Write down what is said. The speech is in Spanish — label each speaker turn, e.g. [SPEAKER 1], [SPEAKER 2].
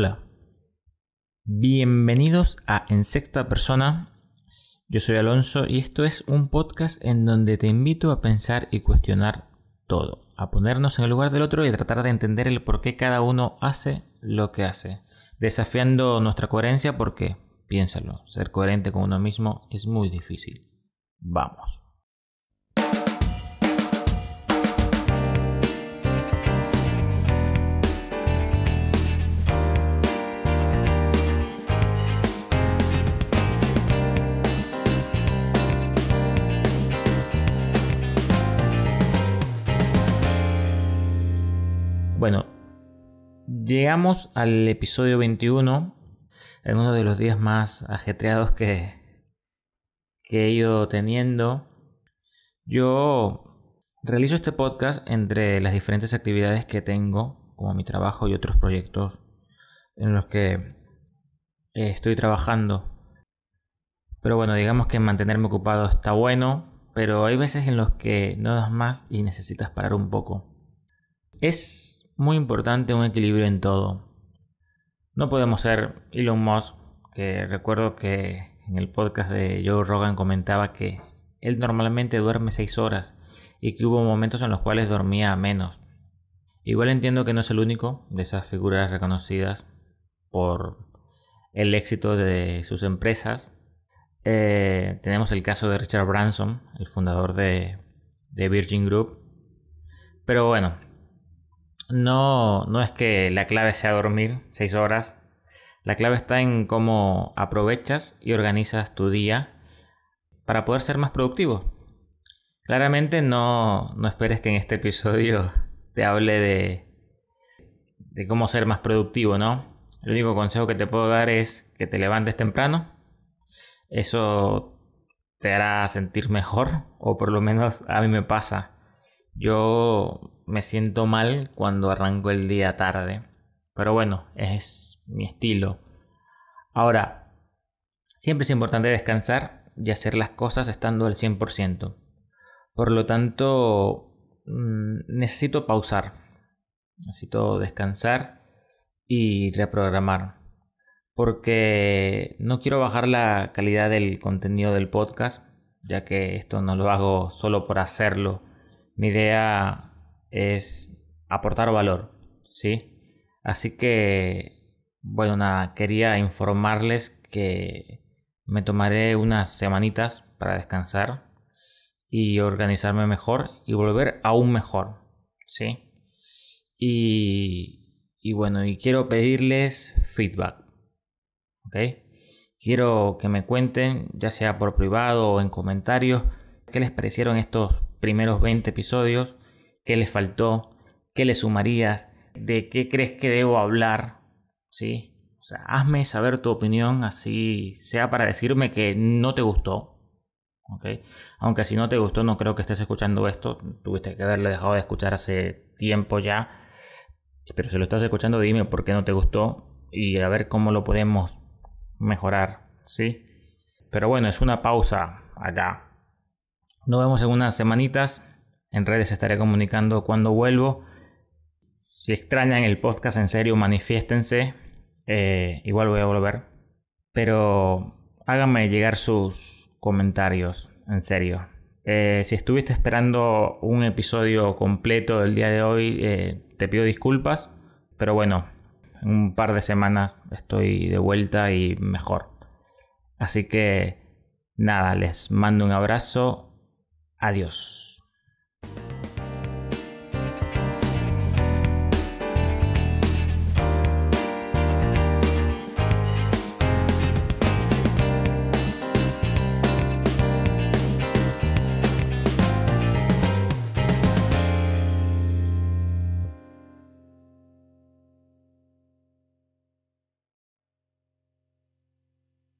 [SPEAKER 1] Hola. Bienvenidos a En Sexta Persona. Yo soy Alonso y esto es un podcast en donde te invito a pensar y cuestionar todo, a ponernos en el lugar del otro y a tratar de entender el por qué cada uno hace lo que hace, desafiando nuestra coherencia porque, piénsalo, ser coherente con uno mismo es muy difícil. Vamos. Bueno, llegamos al episodio 21, en uno de los días más ajetreados que, que he ido teniendo. Yo realizo este podcast entre las diferentes actividades que tengo, como mi trabajo y otros proyectos en los que eh, estoy trabajando. Pero bueno, digamos que mantenerme ocupado está bueno, pero hay veces en los que no das más y necesitas parar un poco. Es muy importante un equilibrio en todo. No podemos ser Elon Musk, que recuerdo que en el podcast de Joe Rogan comentaba que él normalmente duerme 6 horas y que hubo momentos en los cuales dormía menos. Igual entiendo que no es el único de esas figuras reconocidas por el éxito de sus empresas. Eh, tenemos el caso de Richard Branson, el fundador de, de Virgin Group. Pero bueno, no, no es que la clave sea dormir 6 horas. La clave está en cómo aprovechas y organizas tu día para poder ser más productivo. Claramente no, no esperes que en este episodio te hable de, de cómo ser más productivo, ¿no? El único consejo que te puedo dar es que te levantes temprano. Eso te hará sentir mejor, o por lo menos a mí me pasa. Yo me siento mal cuando arranco el día tarde. Pero bueno, es mi estilo. Ahora, siempre es importante descansar y hacer las cosas estando al 100%. Por lo tanto, mm, necesito pausar. Necesito descansar y reprogramar. Porque no quiero bajar la calidad del contenido del podcast, ya que esto no lo hago solo por hacerlo mi idea es aportar valor, ¿sí? Así que, bueno, nada, quería informarles que me tomaré unas semanitas para descansar y organizarme mejor y volver aún mejor, ¿sí? Y, y bueno, y quiero pedirles feedback, ¿ok? Quiero que me cuenten, ya sea por privado o en comentarios, qué les parecieron estos primeros 20 episodios, qué les faltó, qué le sumarías, de qué crees que debo hablar, ¿sí? O sea, hazme saber tu opinión, así sea para decirme que no te gustó. Aunque si no te gustó, no creo que estés escuchando esto, tuviste que haberle dejado de escuchar hace tiempo ya, pero si lo estás escuchando, dime por qué no te gustó y a ver cómo lo podemos mejorar, ¿sí? Pero bueno, es una pausa acá, nos vemos en unas semanitas. En redes estaré comunicando cuando vuelvo. Si extrañan el podcast en serio, manifiéstense. Eh, igual voy a volver. Pero háganme llegar sus comentarios, en serio. Eh, si estuviste esperando un episodio completo del día de hoy, eh, te pido disculpas. Pero bueno, en un par de semanas estoy de vuelta y mejor. Así que nada, les mando un abrazo Adiós.